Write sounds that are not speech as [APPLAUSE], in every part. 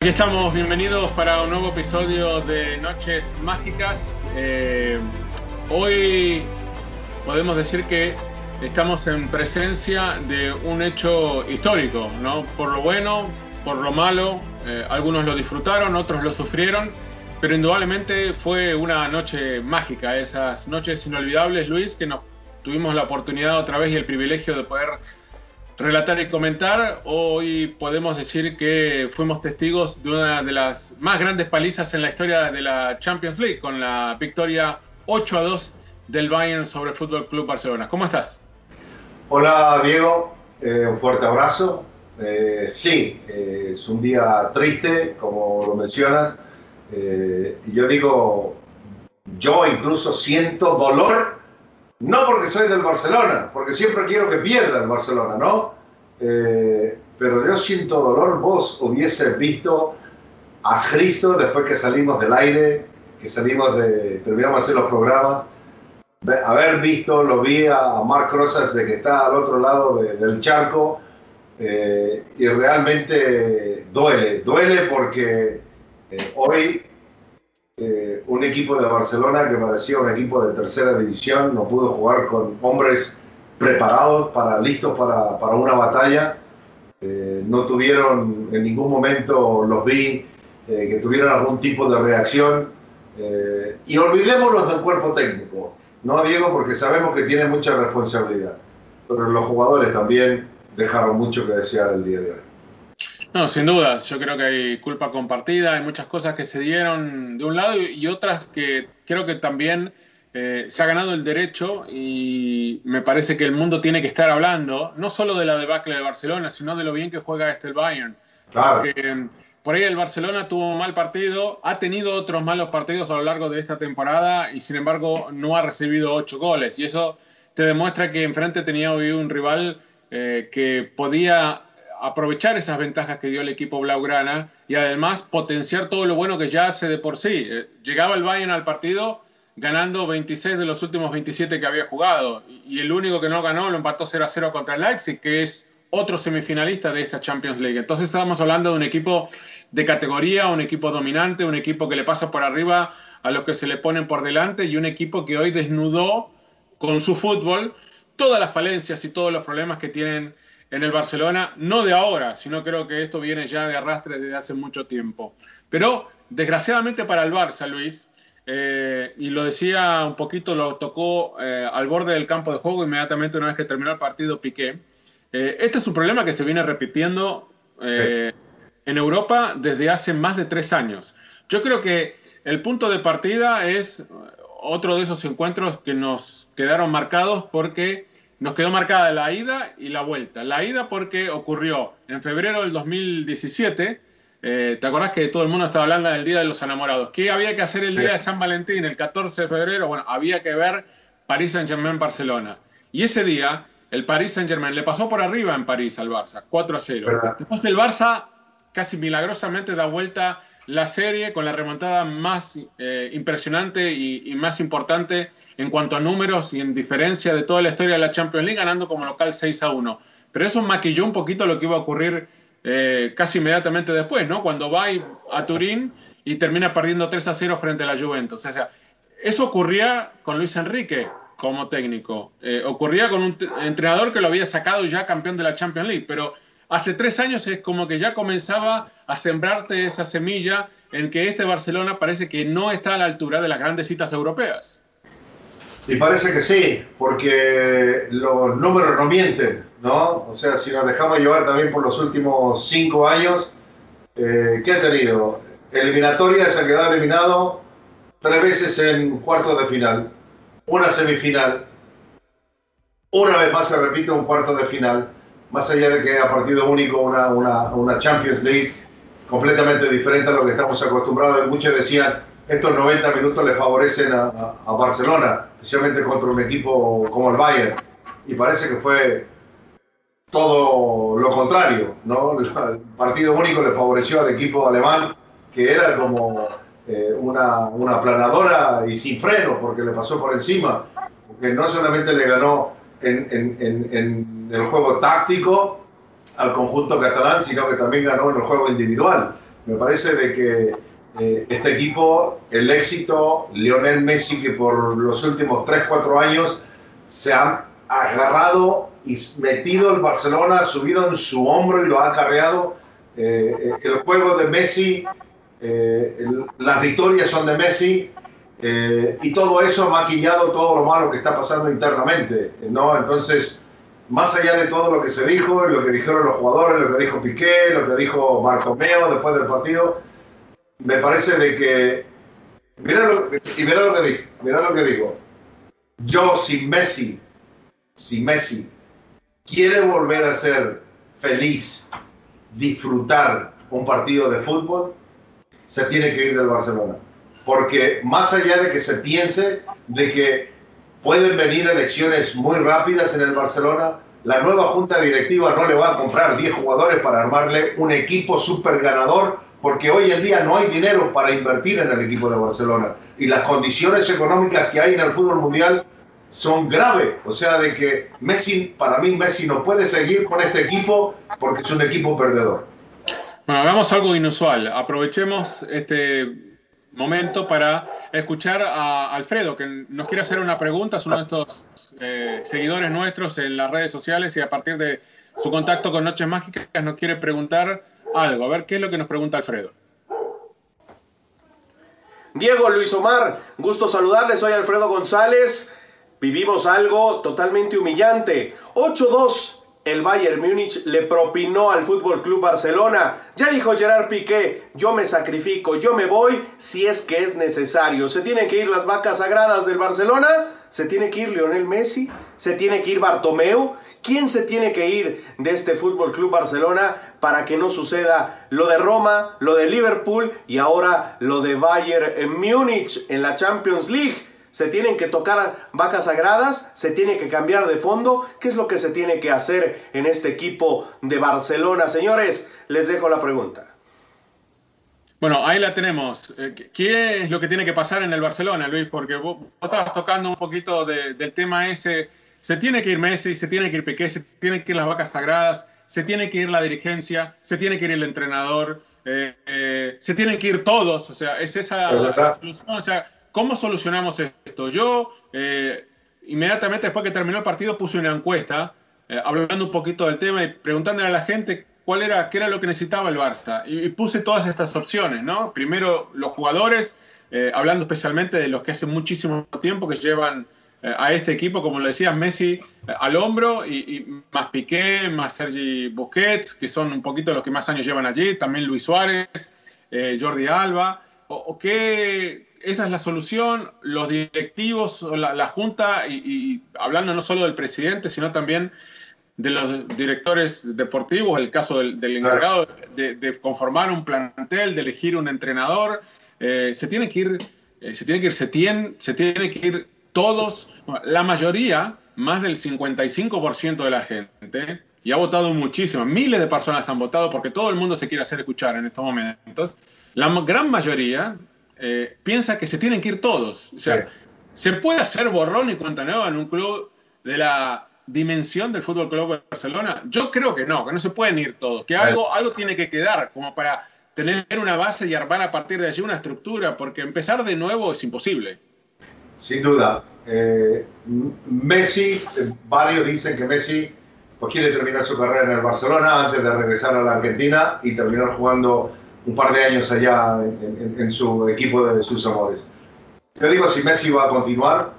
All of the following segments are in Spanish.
Aquí estamos, bienvenidos para un nuevo episodio de Noches Mágicas. Eh, hoy podemos decir que estamos en presencia de un hecho histórico, ¿no? Por lo bueno, por lo malo, eh, algunos lo disfrutaron, otros lo sufrieron, pero indudablemente fue una noche mágica, esas noches inolvidables, Luis, que nos tuvimos la oportunidad otra vez y el privilegio de poder relatar y comentar. Hoy podemos decir que fuimos testigos de una de las más grandes palizas en la historia de la Champions League, con la victoria 8 a 2 del Bayern sobre el Fútbol Club Barcelona. ¿Cómo estás? Hola Diego, Eh, un fuerte abrazo. Eh, sí, eh, es un día triste, como lo mencionas. Yo digo, yo incluso siento dolor, no porque soy del Barcelona, porque siempre quiero que pierda el Barcelona, ¿no? Eh, pero yo siento dolor, vos hubieses visto a Cristo después que salimos del aire, que salimos de, terminamos de hacer los programas, haber visto, lo vi a Marc Rosas de que está al otro lado de- del charco eh, y realmente duele, duele porque eh, hoy eh, un equipo de Barcelona que parecía un equipo de tercera división no pudo jugar con hombres preparados, para, listos para, para una batalla. Eh, no tuvieron en ningún momento, los vi, eh, que tuvieron algún tipo de reacción. Y olvidémonos del cuerpo técnico, ¿no, Diego? Porque sabemos que tiene mucha responsabilidad. Pero los jugadores también dejaron mucho que desear el día de hoy. No, sin dudas. Yo creo que hay culpa compartida, hay muchas cosas que se dieron de un lado y otras que creo que también eh, se ha ganado el derecho y me parece que el mundo tiene que estar hablando, no solo de la debacle de Barcelona, sino de lo bien que juega este el Bayern. Claro. Porque, eh, por ahí el Barcelona tuvo un mal partido, ha tenido otros malos partidos a lo largo de esta temporada y sin embargo no ha recibido ocho goles. Y eso te demuestra que enfrente tenía hoy un rival eh, que podía aprovechar esas ventajas que dio el equipo Blaugrana y además potenciar todo lo bueno que ya hace de por sí. Eh, llegaba el Bayern al partido ganando 26 de los últimos 27 que había jugado y el único que no ganó lo empató 0 a 0 contra el Leipzig, que es otro semifinalista de esta Champions League. Entonces estábamos hablando de un equipo de categoría, un equipo dominante, un equipo que le pasa por arriba a los que se le ponen por delante y un equipo que hoy desnudó con su fútbol todas las falencias y todos los problemas que tienen en el Barcelona, no de ahora, sino creo que esto viene ya de arrastre desde hace mucho tiempo. Pero desgraciadamente para el Barça, Luis, eh, y lo decía un poquito, lo tocó eh, al borde del campo de juego inmediatamente una vez que terminó el partido Piqué. Eh, este es un problema que se viene repitiendo en Europa desde hace más de tres años. Yo creo que el punto de partida es otro de esos encuentros que nos quedaron marcados porque nos quedó marcada la ida y la vuelta. La ida porque ocurrió en febrero del 2017. Eh, ¿Te acordás que todo el mundo estaba hablando del Día de los Enamorados? ¿Qué había que hacer el día de San Valentín, el 14 de febrero? Bueno, había que ver París Saint-Germain-Barcelona. Y ese día, el París Saint-Germain le pasó por arriba en París al Barça, 4 a 0. Después el Barça casi milagrosamente da vuelta la serie con la remontada más eh, impresionante y, más importante en cuanto a números y en diferencia de toda la historia de la Champions League, ganando como local 6 a 1. Pero eso maquilló un poquito lo que iba a ocurrir eh, casi inmediatamente después, ¿no? Cuando va a Turín y termina perdiendo 3 a 0 frente a la Juventus. O sea, eso ocurría con Luis Enrique como técnico. Eh, ocurría con un entrenador que lo había sacado ya campeón de la Champions League, pero hace tres años es como que ya comenzaba a sembrarte esa semilla en que este Barcelona parece que no está a la altura de las grandes citas europeas. Y parece que sí, porque los números no mienten, ¿no? O sea, si nos dejamos llevar también por los últimos cinco años, eh, ¿qué ha tenido? Eliminatoria se ha quedado eliminado tres veces en cuartos de final, una semifinal, una vez más se repite un cuarto de final más allá de que a partido único una, una, una, Champions League completamente diferente a lo que estamos acostumbrados. Muchos decían, estos 90 minutos le favorecen a, a, Barcelona, especialmente contra un equipo como el Bayern. Y parece que fue todo lo contrario, ¿no? El partido único le favoreció al equipo alemán, que era como eh, una, una planadora y sin freno, porque le pasó por encima, porque no solamente le ganó en, en, en, el juego táctico al conjunto catalán, sino que también ganó en el juego individual. Me parece de que eh, este equipo, el éxito, Lionel Messi, que por los últimos 3-4 años se ha agarrado y metido el Barcelona, subido en su hombro y lo ha cargado. Eh, eh, el juego de Messi, las victorias son de Messi, eh, y todo eso maquillado todo lo malo que está pasando internamente, ¿no? Entonces, más allá de todo lo que se dijo, lo que dijeron los jugadores, lo que dijo Piqué, lo que dijo Bartomeo después del partido, me parece de que, mira lo, y mira lo que digo, lo que digo, yo sin Messi, si Messi quiere volver a ser feliz, disfrutar un partido de fútbol, se tiene que ir del Barcelona porque más allá de que se piense de que pueden venir elecciones muy rápidas en el Barcelona, la nueva junta directiva no le va a comprar 10 jugadores para armarle un equipo súper ganador, porque hoy en día no hay dinero para invertir en el equipo de Barcelona. Y las condiciones económicas que hay en el fútbol mundial son graves. O sea, de que Messi, para mí Messi no puede seguir con este equipo porque es un equipo perdedor. Bueno, hagamos algo inusual. Aprovechemos este momento para escuchar a Alfredo, que nos quiere hacer una pregunta, es uno de estos eh, seguidores nuestros en las redes sociales y a partir de su contacto con Noches Mágicas nos quiere preguntar algo. A ver, ¿qué es lo que nos pregunta Alfredo? Diego Luis Omar, gusto saludarles, soy Alfredo González. Vivimos algo totalmente humillante. 8-2 el Bayern Múnich le propinó al Fútbol Club Barcelona. Ya dijo Gerard Piqué, yo me sacrifico, yo me voy si es que es necesario. Se tienen que ir las vacas sagradas del Barcelona, se tiene que ir Lionel Messi, se tiene que ir Bartomeu. ¿Quién se tiene que ir de este Fútbol Club Barcelona para que no suceda lo de Roma, lo de Liverpool y ahora lo de Bayern Múnich en la Champions League? Se tienen que tocar vacas sagradas, se tiene que cambiar de fondo. ¿Qué es lo que se tiene que hacer en este equipo de Barcelona? Señores, les dejo la pregunta. Bueno, ahí la tenemos. Eh, ¿Qué es lo que tiene que pasar en el Barcelona, Luis? Porque vos, estabas tocando un poquito del tema ese. Se tiene que ir Messi, se tiene que ir Piqué, se tienen que ir las vacas sagradas, se tiene que ir la dirigencia, se tiene que ir el entrenador, eh, eh, se tienen que ir todos. O sea, es esa la solución. O sea, ¿Cómo solucionamos esto? Yo, eh, inmediatamente después que terminó el partido, puse una encuesta eh, hablando un poquito del tema y preguntándole a la gente cuál era, qué era lo que necesitaba el Barça. Y, puse todas estas opciones, ¿no? Primero, los jugadores, eh, hablando especialmente de los que hace muchísimo tiempo que llevan a este equipo, como lo decías, Messi al hombro y, más Piqué, más Sergi Busquets, que son un poquito los que más años llevan allí, también Luis Suárez, Jordi Alba, o, que esa es la solución, los directivos, la, la junta, y, hablando no solo del presidente, sino también de los directores deportivos, el caso del, encargado de, conformar un plantel, de elegir un entrenador, se tiene que ir, se tiene que ir, se tiene, se tiene que ir todos, la mayoría, más del 55% de la gente, y ha votado muchísimo, miles de personas han votado porque todo el mundo se quiere hacer escuchar en estos momentos, la gran mayoría eh, piensa que se tienen que ir todos. O sea, ¿se puede hacer borrón y cuenta nueva en un club de la dimensión del Fútbol Club Barcelona? Yo creo que no, que no se pueden ir todos, que algo, algo tiene que quedar como para tener una base y armar a partir de allí una estructura, porque empezar de nuevo es imposible. Sin duda. Eh, Messi, varios dicen que Messi pues, quiere terminar su carrera en el Barcelona antes de regresar a la Argentina y terminar jugando un par de años allá en, su equipo de sus amores. Yo digo, si Messi va a continuar,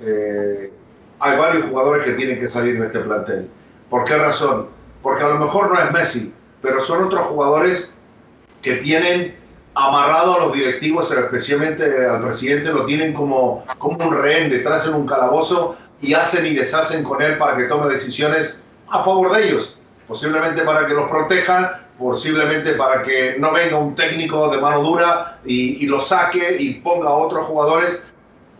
eh, hay varios jugadores que tienen que salir de este plantel. ¿Por qué razón? Porque a lo mejor no es Messi, pero son otros jugadores que tienen amarrado a los directivos, especialmente al presidente, lo tienen como, como un rehén detrás en un calabozo y hacen y deshacen con él para que tome decisiones a favor de ellos. Posiblemente para que los protejan, posiblemente para que no venga un técnico de mano dura y, y lo saque y ponga a otros jugadores.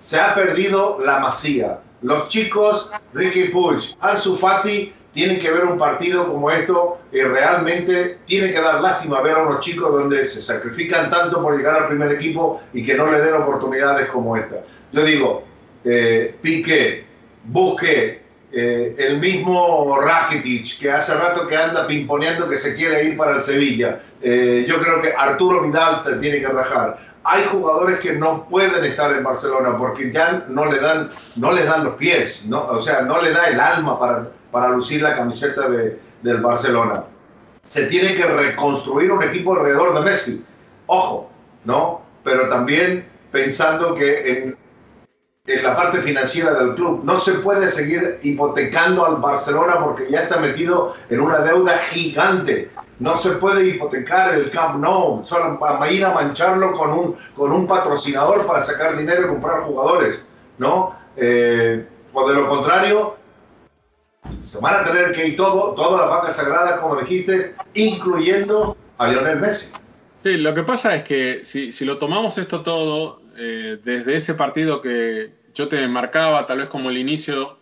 Se ha perdido la masía. Los chicos, Ricky Puig, Ansu Fati, tienen que ver un partido como esto y realmente tiene que dar lástima ver a unos chicos donde se sacrifican tanto por llegar al primer equipo y que no le den oportunidades como esta. Yo digo, eh, Piqué, eh, el mismo Rakitic, que hace rato que anda pimponeando que se quiere ir para el Sevilla. Eh, yo creo que Arturo Vidal tiene que rajar. Hay jugadores que no pueden estar en Barcelona porque ya no le dan, no les dan los pies, ¿no? o sea, no le da el alma para, para lucir la camiseta de, del Barcelona. Se tiene que reconstruir un equipo alrededor de Messi. Ojo, ¿no? Pero también pensando que en, en la parte financiera del club no se puede seguir hipotecando al Barcelona porque ya está metido en una deuda gigante. No se puede hipotecar el Camp Nou, solo para ir a mancharlo con un, con un patrocinador para sacar dinero y comprar jugadores, ¿no? Eh, de lo contrario, se van a tener que ir todo, todas las vacas sagradas, como dijiste, incluyendo a Lionel Messi. Sí, lo que pasa es que si, si lo tomamos esto todo eh, desde ese partido que yo te marcaba, tal vez como el inicio,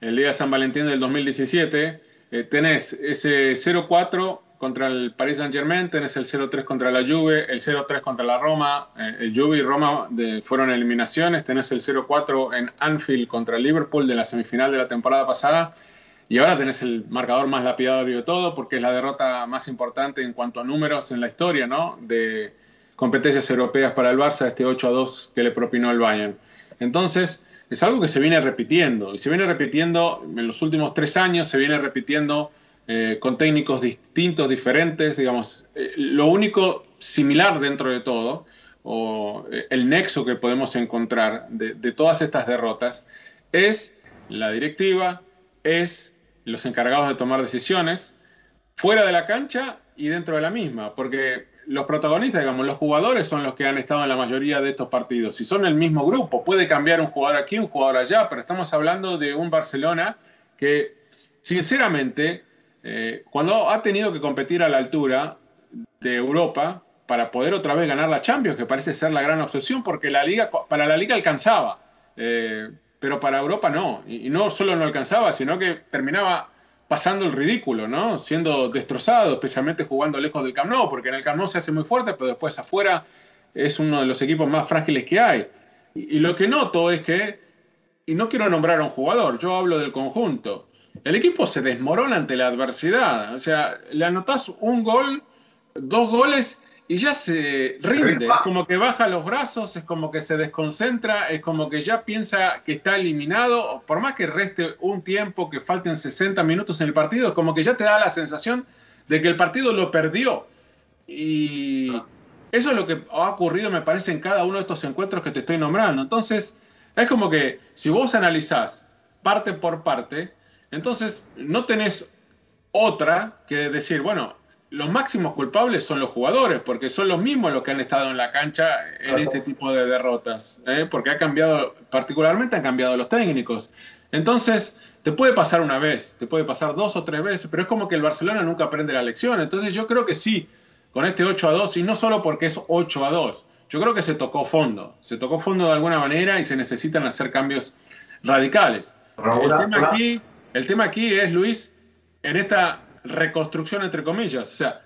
el día de San Valentín del 2017, eh, tenés ese 0-4 contra el Paris Saint Germain, tenés el 0-3 contra la Juve, el 0-3 contra la Roma, eh, el Juve y Roma de, fueron eliminaciones, tenés el 0-4 en Anfield contra el Liverpool de la semifinal de la temporada pasada, y ahora tenés el marcador más lapidario de todo, porque es la derrota más importante en cuanto a números en la historia, ¿no? De competencias europeas para el Barça, este 8 a 2 que le propinó el Bayern. Entonces, es algo que se viene repitiendo, y se viene repitiendo en los últimos tres años, se viene repitiendo eh, con técnicos distintos, diferentes, digamos. Eh, lo único similar dentro de todo, o eh, el nexo que podemos encontrar de, de todas estas derrotas, es la directiva, es los encargados de tomar decisiones fuera de la cancha y dentro de la misma, porque los protagonistas, digamos, los jugadores son los que han estado en la mayoría de estos partidos. Si son el mismo grupo, puede cambiar un jugador aquí, un jugador allá, pero estamos hablando de un Barcelona que, sinceramente, eh, cuando ha tenido que competir a la altura de Europa para poder otra vez ganar la Champions, que parece ser la gran obsesión, porque la liga, para la liga alcanzaba. Eh, pero para Europa no. Y, no solo no alcanzaba, sino que terminaba pasando el ridículo, ¿no? Siendo destrozado, especialmente jugando lejos del Camp porque en el Camp se hace muy fuerte, pero después afuera es uno de los equipos más frágiles que hay. Y, lo que noto es que, y no quiero nombrar a un jugador, yo hablo del conjunto, el equipo se desmorona ante la adversidad. O sea, le anotás un gol, dos goles y ya se rinde, es como que baja los brazos, es como que se desconcentra, es como que ya piensa que está eliminado, por más que reste un tiempo, que falten 60 minutos en el partido, como que ya te da la sensación de que el partido lo perdió. Y eso es lo que ha ocurrido, me parece, en cada uno de estos encuentros que te estoy nombrando. Entonces, Es como que si vos analizás parte por parte, entonces no tenés otra que decir, bueno, los máximos culpables son los jugadores, porque son los mismos los que han estado en la cancha en este tipo de derrotas, ¿eh? porque ha cambiado, particularmente han cambiado los técnicos. Entonces, te puede pasar una vez, te puede pasar dos o tres veces, pero es como que el Barcelona nunca aprende la lección. Entonces, yo creo que sí, con este 8 a 2, y no solo porque es 8 a 2, yo creo que se tocó fondo, se tocó fondo de alguna manera y se necesitan hacer cambios radicales. el, tema aquí, el tema aquí es, Luis, en esta reconstrucción entre comillas, o sea,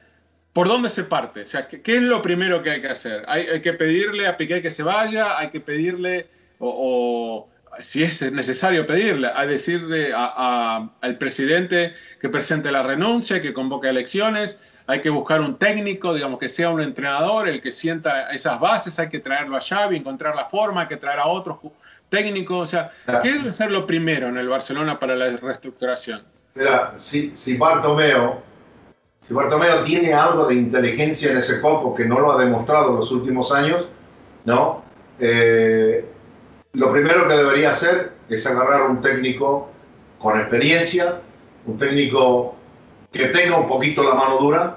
¿por dónde se parte? O sea, ¿qué, es lo primero que hay que hacer? ¿Hay, que pedirle a Piqué que se vaya? ¿Hay que pedirle, o, si es necesario pedirle, a decirle al presidente que presente la renuncia, que convoque elecciones? hay que buscar un técnico, digamos, que sea un entrenador, el que sienta esas bases, hay que traerlo a Xavi, encontrar la forma, hay que traer a otros técnicos, o sea, ¿qué debe ser lo primero en el Barcelona para la reestructuración? Mira, si, si Bartomeo, si Bartomeo tiene algo de inteligencia en ese coco que no lo ha demostrado en los últimos años, ¿no? Eh, lo primero que debería hacer es agarrar un técnico con experiencia, un técnico que tenga un poquito la mano dura,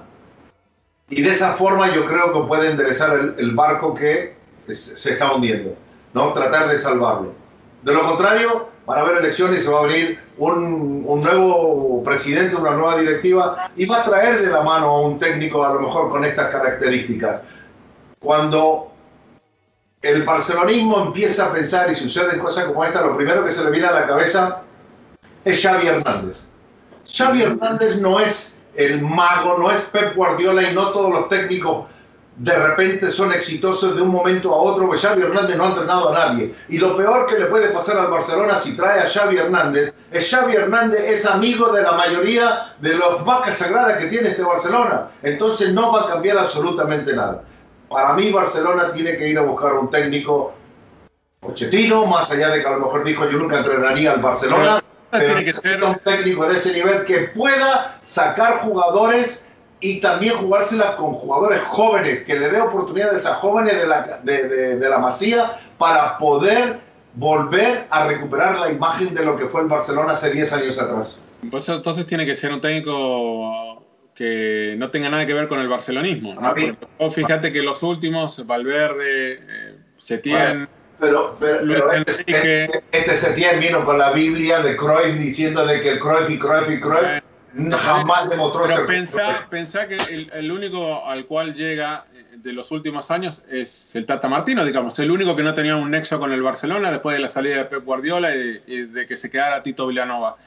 y de esa forma yo creo que puede enderezar el, el barco que se está hundiendo, ¿no? Tratar de salvarlo. De lo contrario, van a haber elecciones se va a venir un, un, nuevo presidente, una nueva directiva y va a traer de la mano a un técnico a lo mejor con estas características. Cuando el barcelonismo empieza a pensar y suceden cosas como esta, lo primero que se le viene a la cabeza es Xavi Hernández. Xavi Hernández no es el mago, no es Pep Guardiola y no todos los técnicos de repente son exitosos de un momento a otro, porque Xavi Hernández no ha entrenado a nadie. Y lo peor que le puede pasar al Barcelona si trae a Xavi Hernández es Xavi Hernández es amigo de la mayoría de los vacas sagradas que tiene este Barcelona. Entonces no va a cambiar absolutamente nada. Para mí Barcelona tiene que ir a buscar un técnico Pochettino, más allá de que a lo mejor dijo yo nunca entrenaría al Barcelona. tiene que ser un técnico de ese nivel que pueda sacar jugadores y también jugársela con jugadores jóvenes, que le dé oportunidades a jóvenes de la, de, de, la Masía para poder volver a recuperar la imagen de lo que fue el Barcelona hace 10 años atrás. Pues entonces tiene que ser un técnico que no tenga nada que ver con el barcelonismo. ¿no? fíjate que los últimos, Valverde, eh, Setién... pero, pero, este, este, este, Setién vino con la Biblia de Cruyff diciendo de que el Cruyff y Cruyff y Cruyff jamás demostró Pero pensá, pensá que el, el, único al cual llega eh, de los últimos años es el Tata Martino, digamos, el único que no tenía un nexo con el Barcelona después de la salida de Pep Guardiola y, y de que se quedara Tito Villanova.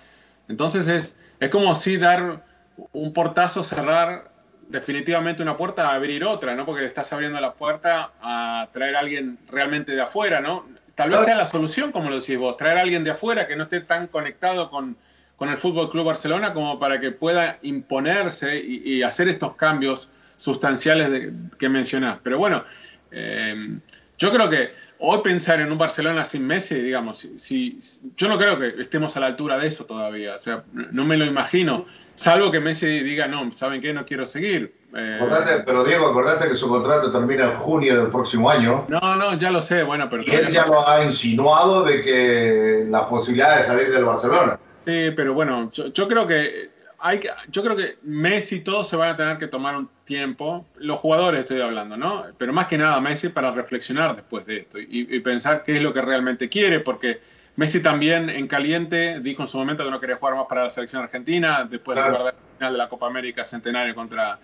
Entonces es, es como si dar un portazo, cerrar definitivamente una puerta, abrir otra, ¿no? Porque le estás abriendo la puerta a traer a alguien realmente de afuera, ¿no? Tal vez sea la solución, como lo decís vos, traer a alguien de afuera que no esté tan conectado con, con el Fútbol Club Barcelona como para que pueda imponerse y, hacer estos cambios sustanciales que mencionás. Pero bueno, eh, yo creo que hoy pensar en un Barcelona sin Messi, digamos, si, yo no creo que estemos a la altura de eso todavía. O sea, no me lo imagino. Salvo que Messi diga, no, ¿saben qué? No quiero seguir. Eh, pero Diego, acordate que su contrato termina en junio del próximo año. No, no, ya lo sé, bueno, pero... Y él ya lo ha insinuado de que la posibilidad de salir del Barcelona. Sí, pero bueno, yo, creo que hay que, yo creo que Messi y todos se van a tener que tomar un tiempo, los jugadores estoy hablando, ¿no? Pero más que nada Messi para reflexionar después de esto y, pensar qué es lo que realmente quiere, porque Messi también en caliente dijo en su momento que no quería jugar más para la selección argentina, después de jugar la final de la Copa América Centenario contra,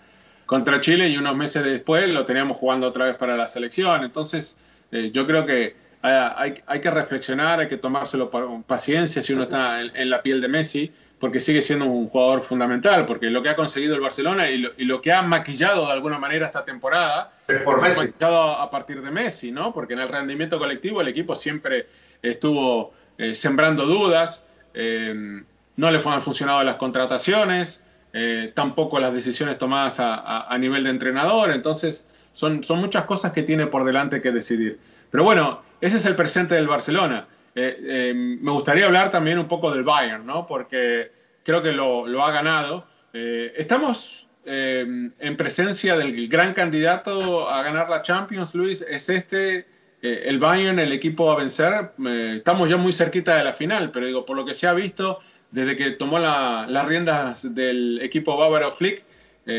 contra Chile y unos meses después lo teníamos jugando otra vez para la selección. Entonces, eh, yo creo que hay, hay, que reflexionar, hay que tomárselo con paciencia si uno está en, la piel de Messi, porque sigue siendo un jugador fundamental, porque lo que ha conseguido el Barcelona y lo, y lo que ha maquillado de alguna manera esta temporada, es por Messi. maquillado a partir de Messi, ¿no? Porque en el rendimiento colectivo el equipo siempre estuvo eh, sembrando dudas, eh, no le han funcionado las contrataciones, eh, tampoco las decisiones tomadas a, a, a, nivel de entrenador, entonces son, son muchas cosas que tiene por delante que decidir. Pero bueno, ese es el presente del Barcelona. Eh, eh, me gustaría hablar también un poco del Bayern, ¿no? Porque creo que lo, ha ganado. Eh, estamos en presencia del gran candidato a ganar la Champions, Luis. ¿Es este el Bayern, el equipo a vencer, estamos ya muy cerquita de la final, pero digo, por lo que se ha visto, desde que tomó las riendas del equipo bávaro Flick,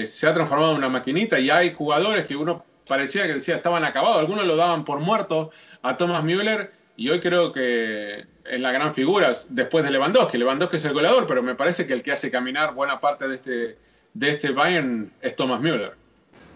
se ha transformado en una maquinita y hay jugadores que uno parecía que decía estaban acabados, algunos lo daban por muerto a Thomas Müller y hoy creo que es la gran figura después de Lewandowski. Lewandowski es el goleador, pero me parece que el que hace caminar buena parte de este, de este Bayern es Thomas Müller.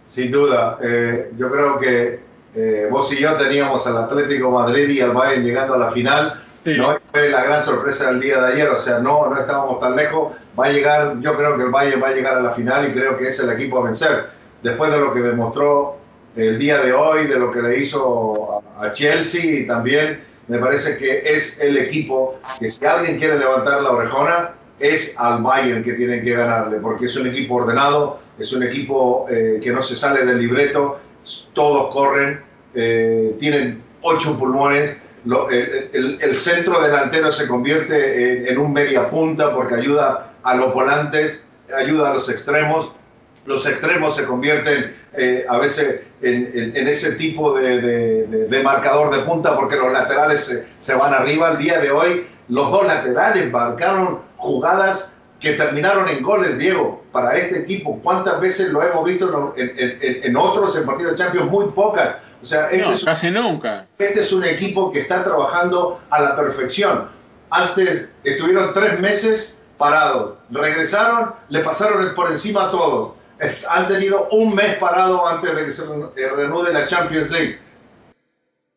Sin duda, eh, yo creo que eh, vos y yo teníamos al Atlético Madrid y al Bayern llegando a la final. No fue la gran sorpresa del día de ayer, o sea, no, no estábamos tan lejos. Va a llegar, yo creo que el Bayern va a llegar a la final y creo que es el equipo a vencer. Después de lo que demostró el día de hoy, de lo que le hizo a Chelsea y también me parece que es el equipo que si alguien quiere levantar la orejona, es al Bayern que tiene que ganarle, porque es un equipo ordenado, es un equipo eh, que no se sale del libreto, todos corren, eh, tienen ocho pulmones, el, centro delantero se convierte en, un media punta porque ayuda a los volantes, ayuda a los extremos, los extremos se convierten eh, a veces en, ese tipo de, marcador de punta porque los laterales se, se, van arriba. El día de hoy los dos laterales marcaron jugadas que terminaron en goles, Diego, para este equipo. ¿Cuántas veces lo hemos visto en, otros en partidos de Champions? Muy pocas. O sea, este es, casi nunca. Este es un equipo que está trabajando a la perfección. Antes estuvieron tres meses parados, regresaron, le pasaron por encima a todos. Han tenido un mes parado antes de que se reanude la Champions League.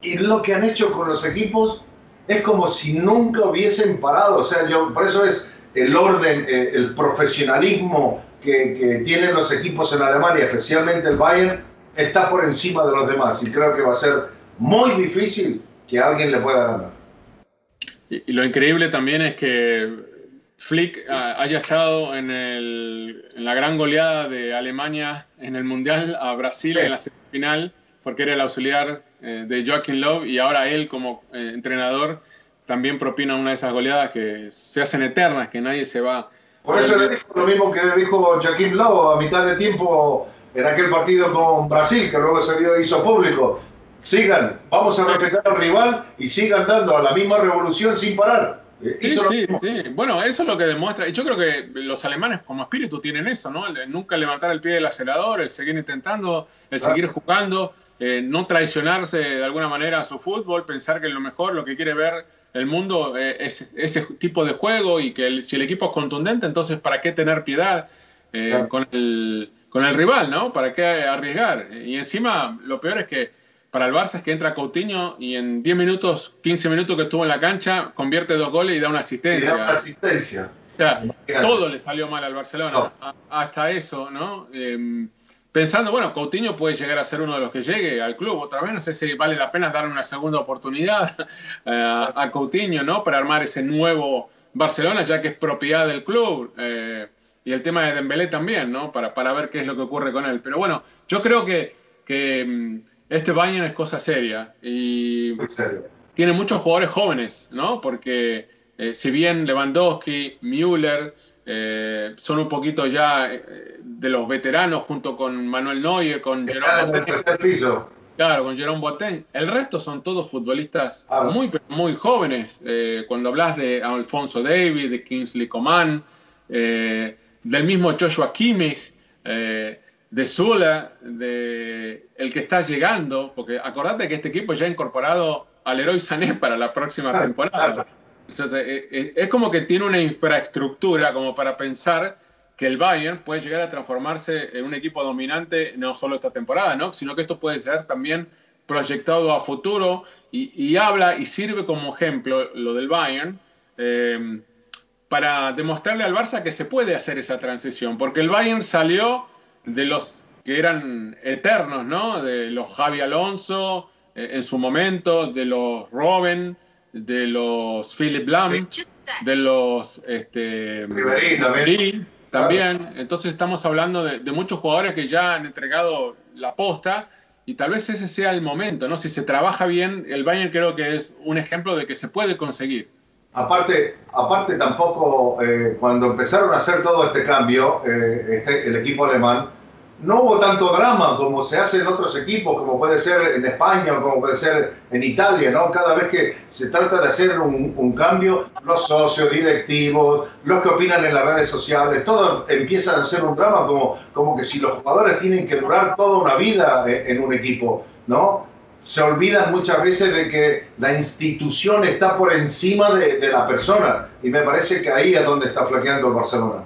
Y lo que han hecho con los equipos es como si nunca hubiesen parado. O sea, yo, por eso es el orden, eh, el profesionalismo que, tienen los equipos en Alemania, especialmente el Bayern, está por encima de los demás. Y creo que va a ser muy difícil que alguien le pueda ganar. Y, lo increíble también es que Flick ah, haya estado en, el, en, la gran goleada de Alemania en el Mundial a Brasil en la semifinal, porque era el auxiliar eh, de Joaquín Love y ahora él como eh, entrenador también propina una de esas goleadas que se hacen eternas, que nadie se va. Por eso le dijo lo mismo que dijo Joaquín Love a mitad de tiempo en aquel partido con Brasil, que luego se dio, hizo público. Sigan, vamos a respetar al rival y sigan dando a la misma revolución sin parar. Sí, sí, sí, Bueno, eso es lo que demuestra. Y yo creo que los alemanes como espíritu tienen eso, ¿no? El nunca levantar el pie del acelerador, el seguir intentando, el seguir jugando. Eh, no traicionarse de alguna manera a su fútbol, pensar que lo mejor, lo que quiere ver el mundo eh, es ese tipo de juego y que si el equipo es contundente, entonces ¿para qué tener piedad eh, con, el, con el rival, ¿no? ¿Para qué arriesgar? Y encima, lo peor es que para el Barça es que entra Coutinho y en 10 minutos, 15 minutos que estuvo en la cancha, convierte dos goles y da una asistencia. una asistencia. todo le salió mal al Barcelona, hasta eso, ¿no? Em, pensando, bueno, Coutinho puede llegar a ser uno de los que llegue al club otra vez, no sé si vale la pena darle una segunda oportunidad [LAUGHS] eh, a Coutinho, ¿no? Para armar ese nuevo Barcelona, ya que es propiedad del club. Eh, y el tema de Dembélé también, ¿no? Para, para ver qué es lo que ocurre con él. Pero bueno, yo creo que, que mm, este Bayern es cosa seria y tiene muchos jugadores jóvenes, ¿no? Porque eh, si bien Lewandowski, Müller, eh, son un poquito ya eh, de los veteranos junto con Manuel Neuer, con Jerome Claro, con Jerome Boateng. El resto son todos futbolistas muy, muy jóvenes. Cuando hablas de Alfonso David, de Kingsley Coman, del mismo Joshua Kimmich, de Zula, de el que está llegando, porque acordate que este equipo ya ha incorporado al Héroe Sané para la próxima temporada. Eh, eh, es como que tiene una infraestructura como para pensar que el Bayern puede llegar a transformarse en un equipo dominante no solo esta temporada, ¿no? sino que esto puede ser también proyectado a futuro y, habla y sirve como ejemplo lo del Bayern em, para demostrarle al Barça que se puede hacer esa transición, porque el Bayern salió de los que eran eternos, ¿no? De los Javi Alonso eh, en su momento, de los Robben, de los Philip Lam, de los este, también. también. Entonces estamos hablando de, muchos jugadores que ya han entregado la posta y tal vez ese sea el momento, ¿no? Si se trabaja bien, el Bayern creo que es un ejemplo de que se puede conseguir. Aparte, aparte tampoco, eh, cuando empezaron a hacer todo este cambio, eh, este, el equipo alemán, no hubo tanto drama como se hace en otros equipos, como puede ser en España o como puede ser en Italia, ¿no? Cada vez que se trata de hacer un, cambio, los socios, directivos, los que opinan en las redes sociales, todos empiezan a hacer un drama como, como que si los jugadores tienen que durar toda una vida en, en un equipo, ¿no? Se olvidan muchas veces de que la institución está por encima de, de la persona y me parece que ahí es donde está flaqueando el Barcelona.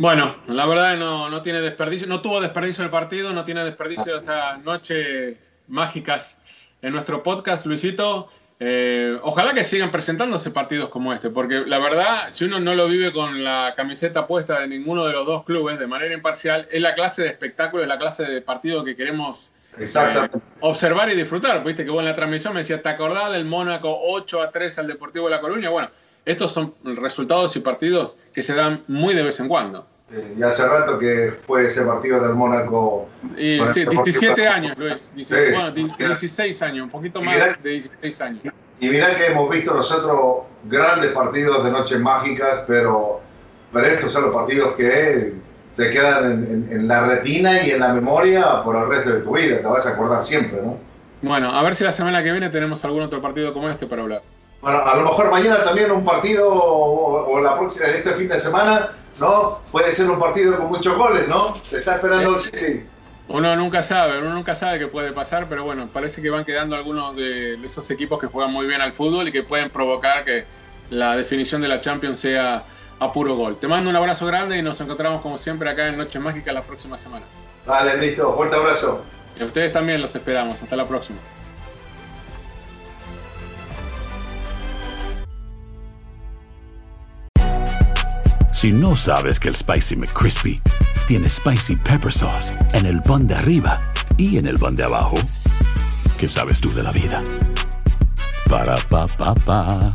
Bueno, la verdad no, no tiene desperdicio, no tuvo desperdicio el partido, no tiene desperdicio esta noche mágicas en nuestro podcast, Luisito. Eh, ojalá que sigan presentándose partidos como este, porque la verdad, si uno no lo vive con la camiseta puesta de ninguno de los dos clubes de manera imparcial, es la clase de espectáculo, es la clase de partido que queremos eh, observar y disfrutar. Viste que vos en la transmisión me decías, ¿te acordás del Mónaco 8 a 3 al Deportivo de La Coruña? Bueno, estos son resultados y partidos que se dan muy de vez en cuando. Eh, y hace rato que fue ese partido del Mónaco. Y, sí, 17 años, Luis. 16, bueno, 16 años, un poquito más de 16 años. Y mirá que hemos visto nosotros grandes partidos de noches mágicas, pero, pero estos son los partidos que te quedan en, en, en, la retina y en la memoria por el resto de tu vida. Te vas a acordar siempre, ¿no? Bueno, a ver si la semana que viene tenemos algún otro partido como este para hablar. Bueno, a lo mejor mañana también un partido o, o la próxima, este fin de semana, ¿no? Puede ser un partido con muchos goles, ¿no? Se está esperando el City. Uno nunca sabe, uno nunca sabe qué puede pasar, pero bueno, parece que van quedando algunos de esos equipos que juegan muy bien al fútbol y que pueden provocar que la definición de la Champions sea a puro gol. Te mando un abrazo grande y nos encontramos como siempre acá en Noches Mágicas la próxima semana. Vale, listo, fuerte abrazo. Y a ustedes también los esperamos. Hasta la próxima. Si no sabes que el Spicy McCrispy tiene Spicy Pepper Sauce en el pan de arriba y en el pan de abajo, ¿qué sabes tú de la vida? Para, pa, pa, pa.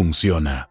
funciona.